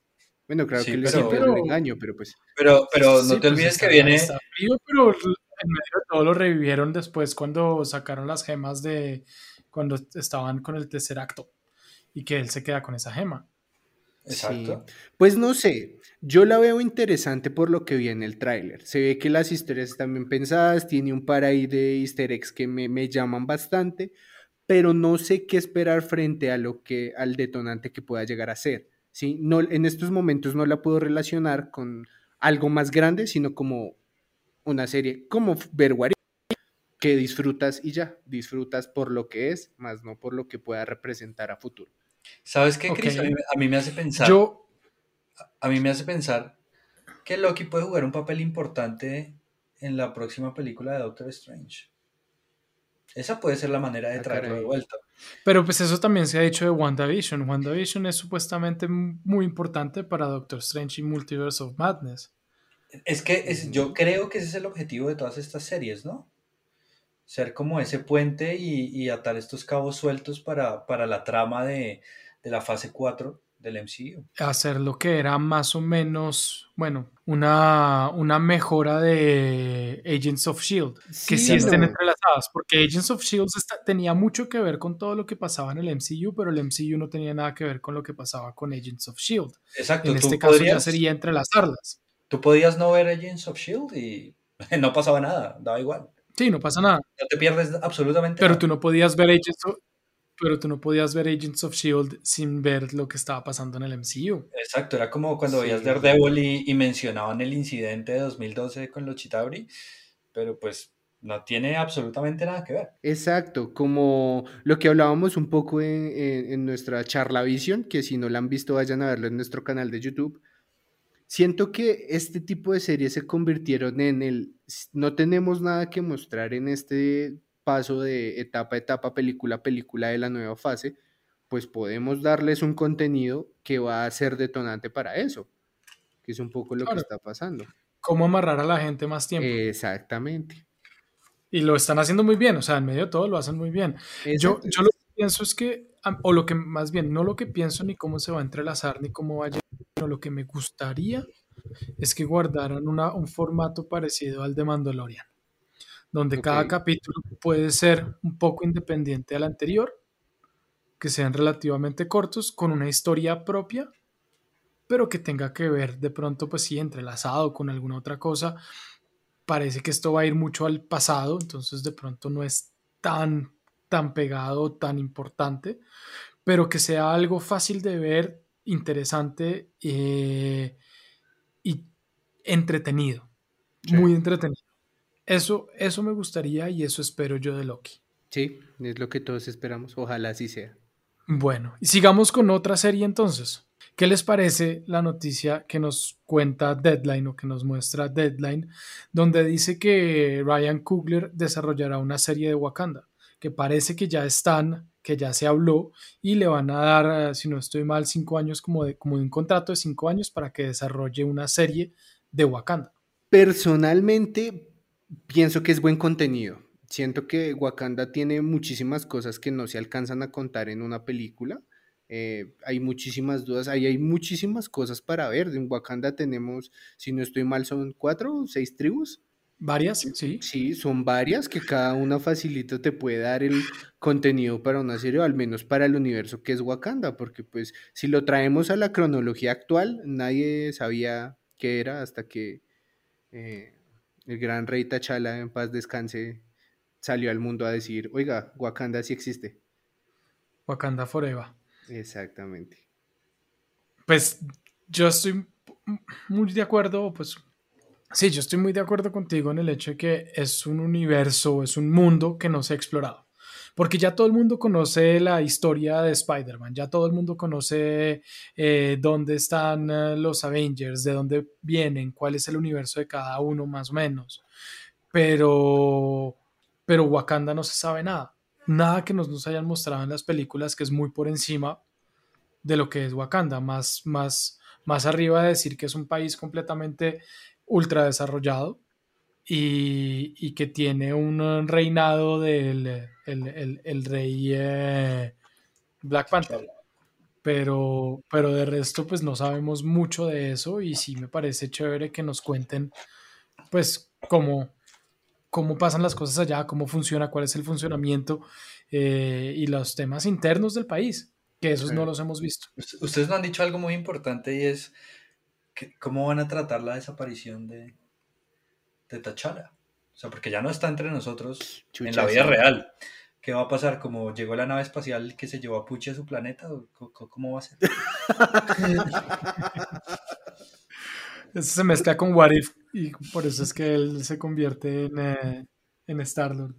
Bueno, claro que le pero, el engaño, pero pues. Pero, pero no te pues olvides que viene. Está frío, pero medio de todo lo revivieron después cuando sacaron las gemas de cuando estaban con el tercer acto y que él se queda con esa gema. Exacto. Pues no sé, yo la veo interesante por lo que vi en el tráiler. Se ve que las historias están bien pensadas, tiene un par ahí de easter eggs que me, me, llaman bastante, pero no sé qué esperar frente a lo que al detonante que pueda llegar a ser. ¿sí? No, en estos momentos no la puedo relacionar con algo más grande, sino como una serie como ver que disfrutas y ya, disfrutas por lo que es, más no por lo que pueda representar a futuro. ¿Sabes qué, Chris? A, mí, me hace pensar. Yo. A mí me hace pensar que Loki puede jugar un papel importante en la próxima película de Doctor Strange. Esa puede ser la manera de ah, traerlo de vuelta. Pero pues eso también se ha dicho de WandaVision. WandaVision es supuestamente muy importante para Doctor Strange y Multiverse of Madness. Es que es, yo creo que ese es el objetivo de todas estas series, ¿no? Ser como ese puente y, atar estos cabos sueltos para, la trama de, la fase 4 del MCU. Hacer lo que era más o menos, bueno, una, una mejora de Agents of Shield, que sí estén entrelazadas, porque Agents of Shield tenía mucho que ver con todo lo que pasaba en el MCU, pero el MCU no tenía nada que ver con lo que pasaba con Agents of Shield. Exacto. En este caso ya sería entrelazarlas. Tú podías no ver Agents of Shield y no pasaba nada, daba igual. Sí, no pasa nada. No te pierdes absolutamente pero nada. Pero tú no podías ver Agents of pero tú no podías ver Agents of Shield sin ver lo que estaba pasando en el MCU. Exacto, era como cuando veías Daredevil y, y, mencionaban el incidente de 2012 con los Chitauri, pero pues no tiene absolutamente nada que ver. Exacto, como lo que hablábamos un poco en, en, en nuestra charla visión, que si no la han visto vayan a verlo en nuestro canal de YouTube. Siento que este tipo de series se convirtieron en el no tenemos nada que mostrar en este paso de etapa a etapa, película a película de la nueva fase, pues podemos darles un contenido que va a ser detonante para eso, que es un poco lo claro. que está pasando. ¿Cómo amarrar a la gente más tiempo? Exactamente. Y lo están haciendo muy bien, o sea, en medio de todo lo hacen muy bien. Yo, yo lo que pienso es que, o lo que más bien, no lo que pienso ni cómo se va a entrelazar, ni cómo va a llegar, lo que me gustaría es que guardaran una, un formato parecido al de Mandalorian donde okay. cada capítulo puede ser un poco independiente al anterior, que sean relativamente cortos, con una historia propia, pero que tenga que ver de pronto, pues sí, entrelazado con alguna otra cosa. Parece que esto va a ir mucho al pasado, entonces de pronto no es tan, tan pegado, tan importante, pero que sea algo fácil de ver, interesante eh, y entretenido, sí. muy entretenido. Eso, eso me gustaría y eso espero yo de Loki. Sí, es lo que todos esperamos. Ojalá así sea. Bueno, y sigamos con otra serie entonces. ¿Qué les parece la noticia que nos cuenta Deadline o que nos muestra Deadline, donde dice que Ryan Coogler desarrollará una serie de Wakanda, que parece que ya están, que ya se habló y le van a dar, si no estoy mal, cinco años como de, como un contrato de cinco años para que desarrolle una serie de Wakanda. Personalmente, pienso que es buen contenido. Siento que Wakanda tiene muchísimas cosas que no se alcanzan a contar en una película. Eh, hay muchísimas dudas, ahí hay muchísimas cosas para ver. En Wakanda tenemos, si no estoy mal, son cuatro o seis tribus. Varias, sí. Sí, son varias que cada una facilito te puede dar el contenido para una serie, o al menos para el universo que es Wakanda, porque pues si lo traemos a la cronología actual, nadie sabía qué era hasta que eh, el gran rey T'Challa, en paz descanse, salió al mundo a decir, oiga, Wakanda sí existe. Wakanda Forever. Exactamente. Pues yo estoy muy de acuerdo, pues sí, yo estoy muy de acuerdo contigo en el hecho de que es un universo, es un mundo que no se ha explorado. Porque ya todo el mundo conoce la historia de Spider-Man, ya todo el mundo conoce eh, dónde están uh, los Avengers, de dónde vienen, cuál es el universo de cada uno más o menos. Pero, pero Wakanda no se sabe nada. Nada que nos, nos hayan mostrado en las películas que es muy por encima de lo que es Wakanda, más, más, más arriba de decir que es un país completamente ultra desarrollado y, y que tiene un reinado del el, el, el rey eh, Black Panther. Pero, pero de resto, pues no sabemos mucho de eso y sí me parece chévere que nos cuenten, pues, cómo, cómo pasan las cosas allá, cómo funciona, cuál es el funcionamiento eh, y los temas internos del país, que esos no los hemos visto. Ustedes nos han dicho algo muy importante y es cómo van a tratar la desaparición de, de T'Challa. O sea, porque ya no está entre nosotros Chucha, en la vida sí. real. ¿Qué va a pasar? ¿Como llegó la nave espacial que se llevó a Puchi a su planeta? ¿Cómo va a ser? eso se mezcla con What If y por eso es que él se convierte en, eh, en Star-Lord.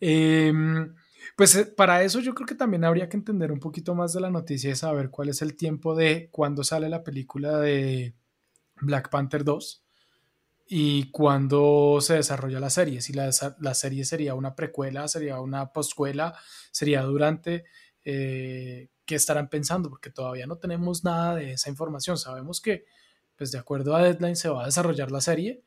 Eh, pues para eso yo creo que también habría que entender un poquito más de la noticia y saber cuál es el tiempo de cuándo sale la película de Black Panther 2 y cuándo se desarrolla la serie. Si la, la, serie sería una precuela, sería una postcuela, sería durante. Eh, ¿Qué estarán pensando? Porque todavía no tenemos nada de esa información. Sabemos que, pues de acuerdo a Deadline, se va a desarrollar la serie.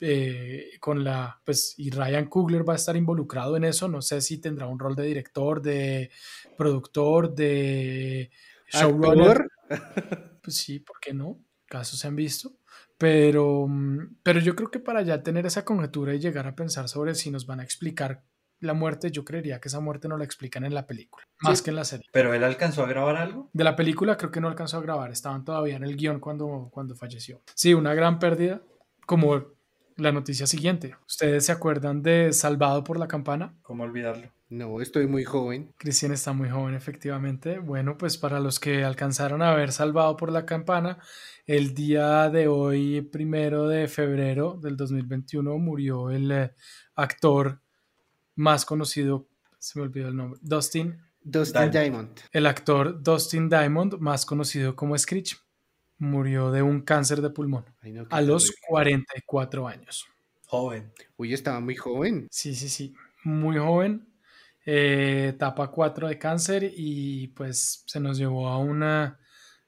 Eh, con la, pues, y Ryan Coogler va a estar involucrado en eso. No sé si tendrá un rol de director, de productor, de showrunner. Pues sí, ¿por qué no? Casos se han visto. Pero, mm, pero yo creo que para ya tener esa conjetura y llegar a pensar sobre si nos van a explicar la muerte, yo creería que esa muerte no la explican en la película, más que en la serie. ¿Pero él alcanzó a grabar algo? De la película creo que no alcanzó a grabar, estaban todavía en el guion cuando, cuando falleció. Sí, una gran pérdida, como la noticia siguiente. ¿Ustedes se acuerdan de Salvado por la Campana? ¿Cómo olvidarlo? No, estoy muy joven. Cristian está muy joven, efectivamente. Bueno, pues para los que alcanzaron a ver Salvado por la Campana, el día de hoy, primero de febrero del 2021, murió el eh, actor más conocido, se me olvidó el nombre, Dustin. Dustin Diamond. El actor Dustin Diamond, más conocido como Screech, murió de un cáncer de pulmón a los 44 años. Joven. Uy, estaba muy joven. Sí, sí, sí, muy joven. Eh, etapa 4 de cáncer y pues se nos llevó a una,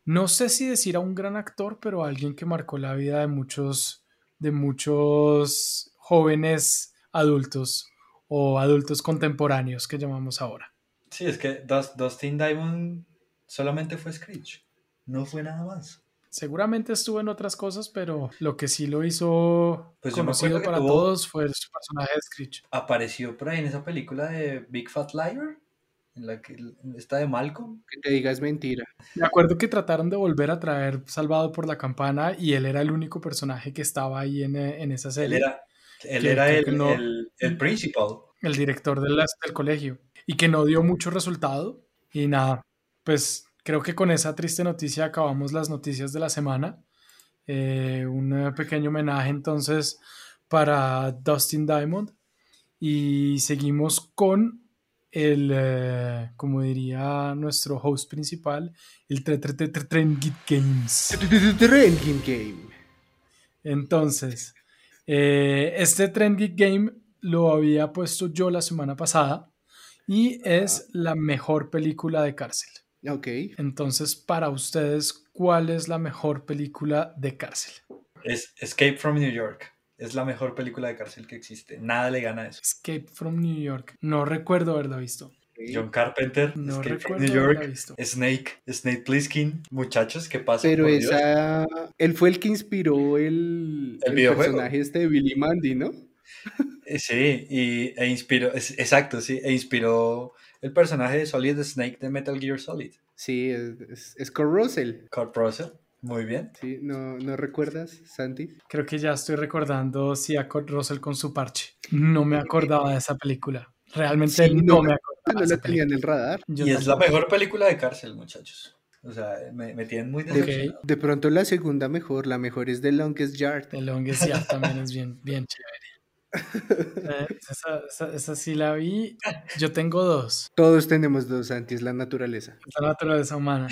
no sé si decir a un gran actor, pero a alguien que marcó la vida de muchos, de muchos jóvenes adultos o adultos contemporáneos que llamamos ahora. Sí, es que Dustin Diamond solamente fue Screech, no fue nada más. Seguramente estuvo en otras cosas, pero lo que sí lo hizo pues conocido para todos fue su personaje de Screech. Apareció por ahí en esa película de Big Fat Liar, en la que está de Malcolm. Que te digas mentira. Me acuerdo que trataron de volver a traer Salvado por la Campana y él era el único personaje que estaba ahí en, en esa serie. Él era, él era el, el, principal. El director del, del colegio. Y que no dio mucho resultado. Y nada, pues creo que con esa triste noticia acabamos las noticias de la semana. Eh, un pequeño homenaje entonces para Dustin Diamond. Y seguimos con el, eh, como diría nuestro host principal, el Trend Games. Game. Entonces, eh, este Trend Game lo había puesto yo la semana pasada y es la mejor película de cárcel. Ok. Entonces, para ustedes, ¿cuál es la mejor película de cárcel? Es Escape from New York. Es la mejor película de cárcel que existe. Nada le gana a eso. Escape from New York. No recuerdo haberla visto. John Carpenter, no Escape from New York, Snake, Snake Plissken, muchachos, ¿qué pasa? Pero esa, él fue el que inspiró el, el, personaje este de Billy Mandy, ¿no? Eh, sí, y, e inspiró, exacto, sí, e inspiró el personaje de Solid Snake de Metal Gear Solid. Sí, es, es, Kurt Russell. Kurt Russell, muy bien. Sí, ¿no, ¿no recuerdas, Santi? Creo que ya estoy recordando, sí, a Kurt Russell con su parche. No me acordaba de esa película. Realmente no, me acordaba. No la tenía en el radar. y es la mejor película de cárcel, muchachos. O sea, me, me tienen muy de, de pronto la segunda mejor, la mejor es The Longest Yard. The Longest Yard también es bien, bien chévere. Eh, esa, esa, sí la vi. Yo tengo dos. Todos tenemos dos, Santi, es la naturaleza. La naturaleza humana.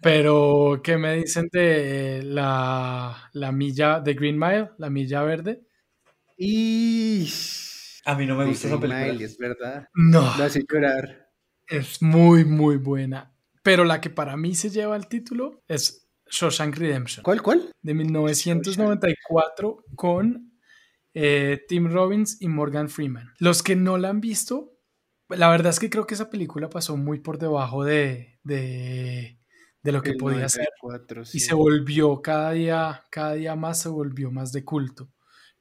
Pero, ¿qué me dicen de la, la milla de Green Mile, la milla verde? Y a mí no me gusta esa película. es verdad. No. La hace llorar. Es muy, muy buena. Pero la que para mí se lleva el título es Shawshank Redemption. ¿Cuál, cuál? De 1994 con eh, Tim Robbins y Morgan Freeman. Los que no la han visto, la verdad es que creo que esa película pasó muy por debajo de, de, de lo que podía ser. Y se volvió cada día, cada día más, se volvió más de culto.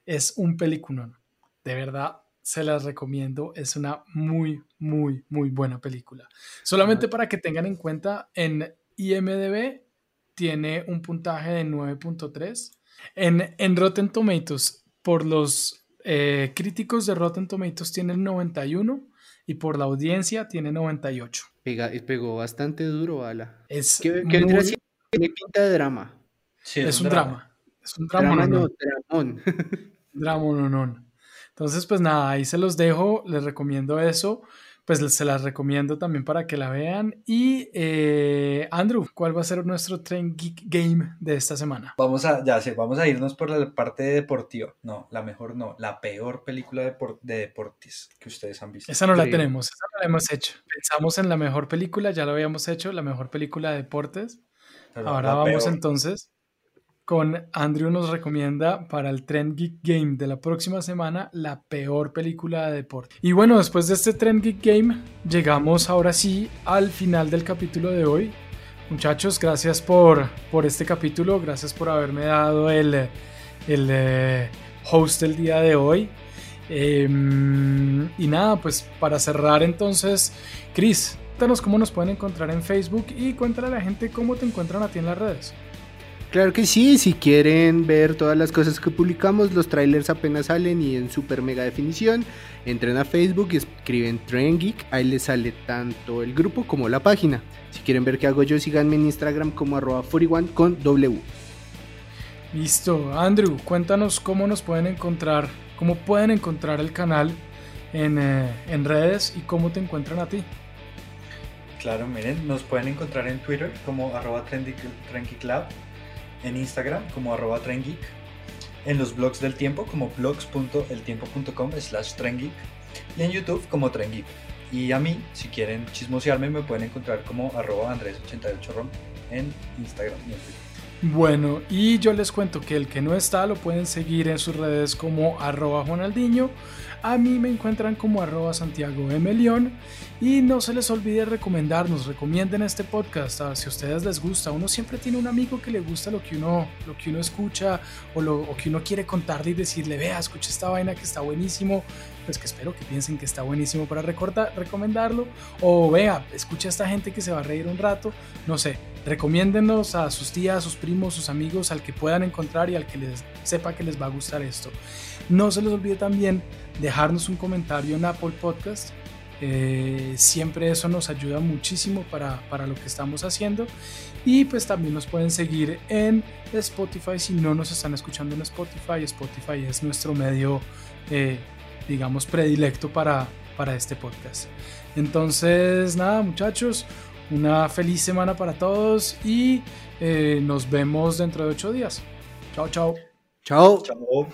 Es un peliculón. De verdad, se las recomiendo. Es una muy, muy, muy buena película. Solamente para que tengan en cuenta, en IMDB tiene un puntaje de 9.3. En, en Rotten Tomatoes, por los eh, críticos de Rotten Tomatoes tiene el 91 y por la audiencia tiene 98. Pega, pegó bastante duro, Ala. Es ¿Qué, qué muy... Tiene pinta de drama. Sí, es, un drama. Es un drama. Drama no, dramón. Drama no, no. Entonces, pues nada, ahí se los dejo, les recomiendo eso, pues se las recomiendo también para que la vean. Y eh, Andrew, ¿cuál va a ser nuestro Train Geek Game de esta semana? Vamos a, ya sé, vamos a irnos por la parte deportiva. No, la mejor no, la peor película de, de deportes que ustedes han visto. Esa no la tenemos, esa no la hemos hecho. Pensamos en la mejor película, ya lo habíamos hecho, la mejor película de deportes. Ahora vamos entonces con Andrew nos recomienda para el Trend Geek Game de la próxima semana la peor película de deporte. Y bueno, después de este Trend Geek Game llegamos ahora sí al final del capítulo de hoy. muchachos, gracias por, por este capítulo, gracias por haberme dado el, el eh, host del día de hoy. Em, y nada, pues para cerrar entonces, Chris, cuéntanos cómo nos pueden encontrar en Facebook y cuéntale a la gente cómo te encuentran a ti en las redes. Claro que sí, si quieren ver todas las cosas que publicamos, los trailers apenas salen y en super mega definición, entren a Facebook y escriben Trend Geek, ahí les sale tanto el grupo como la página. Si quieren ver qué hago yo, síganme en Instagram como arroba 41 con W. Listo, Andrew, cuéntanos cómo nos pueden encontrar, cómo pueden encontrar el canal en, eh, en redes y cómo te encuentran a ti. Claro, miren, nos pueden encontrar en Twitter como arroba Club en Instagram como arroba trengeek, en los blogs del tiempo como blogs.eltiempo.com slash trengeek y en YouTube como trengeek. Y a mí, si quieren chismosearme, me pueden encontrar como arroba andrés88rom en Instagram y en Twitter. Bueno, y yo les cuento que el que no está lo pueden seguir en sus redes como arroba Juanaldiño. A mí me encuentran como arroba Santiago M. León. Y no se les olvide recomendarnos, recomienden este podcast. si a ustedes les gusta, uno siempre tiene un amigo que le gusta lo que uno, lo que uno escucha o lo que uno quiere contarle y decirle, vea, escucha esta vaina que está buenísimo. Pues que espero que piensen que está buenísimo para recomendarlo. O vea, escucha a esta gente que se va a reír un rato. No sé, recomiéndennos a sus tías, sus primos, sus amigos, al que puedan encontrar y al que les sepa que les va a gustar esto. No se les olvide también dejarnos un comentario en Apple Podcast eh, siempre eso nos ayuda muchísimo para, para, lo que estamos haciendo. Y pues también nos pueden seguir en Spotify si no nos están escuchando en Spotify. Spotify es nuestro medio, eh, digamos, predilecto para, para este podcast. Entonces, nada, muchachos, una feliz semana para todos y eh, nos vemos dentro de ocho días. Chao, chao. Chao. Chao.